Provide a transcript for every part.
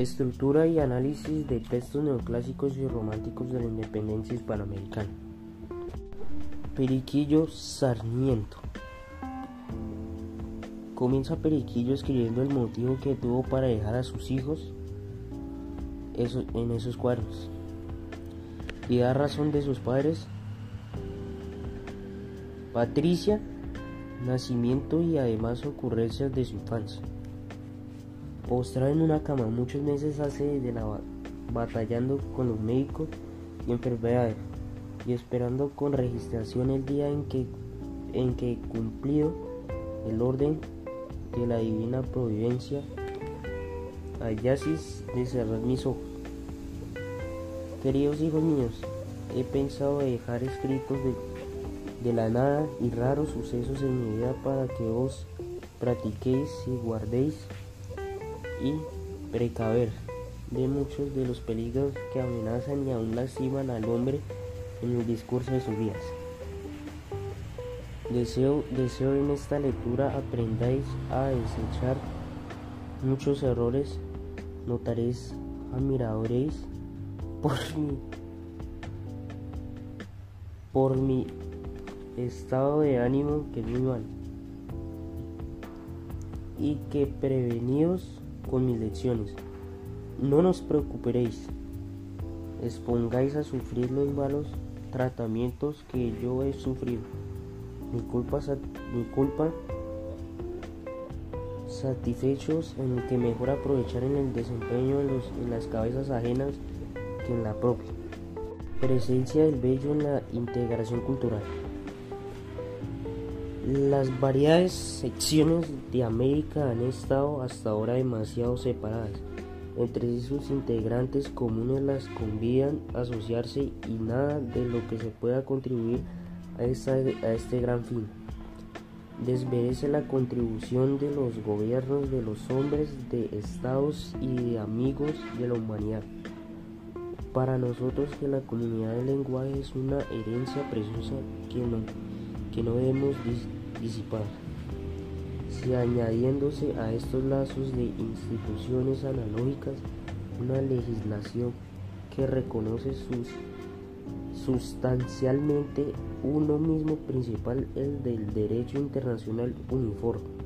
Estructura y análisis de textos neoclásicos y románticos de la independencia hispanoamericana. Periquillo Sarmiento. Comienza Periquillo escribiendo el motivo que tuvo para dejar a sus hijos en esos cuadros y da razón de sus padres. Patricia, nacimiento y además ocurrencias de su infancia. Postrada en una cama muchos meses hace de la batallando con los médicos y enfermedades y esperando con registración el día en que en que cumplido el orden de la divina providencia hallasis de cerrar mis ojos. Queridos hijos míos, he pensado dejar escritos de, de la nada y raros sucesos en mi vida para que os practiquéis y guardéis y precaver de muchos de los peligros que amenazan y aún lastiman al hombre en el discurso de sus días. Deseo, deseo en esta lectura aprendáis a desechar muchos errores, notaréis, admiraréis por mi, por mi estado de ánimo que es muy mal y que prevenidos con mis lecciones. No nos preocuparéis, expongáis a sufrir los malos tratamientos que yo he sufrido. Mi culpa, mi culpa satisfechos en que mejor aprovechar en el desempeño en, en las cabezas ajenas que en la propia. Presencia del bello en la integración cultural. Las variadas secciones de América han estado hasta ahora demasiado separadas. Entre sus integrantes comunes las convidan a asociarse y nada de lo que se pueda contribuir a, a este gran fin. Desmerece la contribución de los gobiernos, de los hombres, de estados y de amigos de la humanidad. Para nosotros que la comunidad del lenguaje es una herencia preciosa que no, que no debemos disipar. Si añadiéndose a estos lazos de instituciones analógicas una legislación que reconoce sus, sustancialmente uno mismo principal, el del derecho internacional uniforme,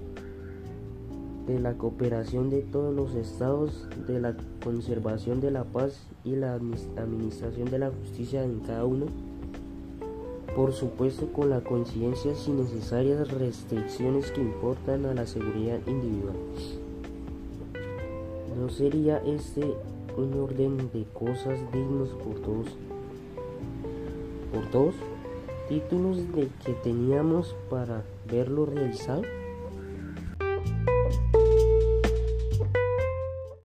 de la cooperación de todos los estados, de la conservación de la paz y la administración de la justicia en cada uno, por supuesto con la conciencia sin necesarias restricciones que importan a la seguridad individual. ¿No sería este un orden de cosas dignos por todos? ¿Por todos? ¿Títulos de que teníamos para verlo realizado?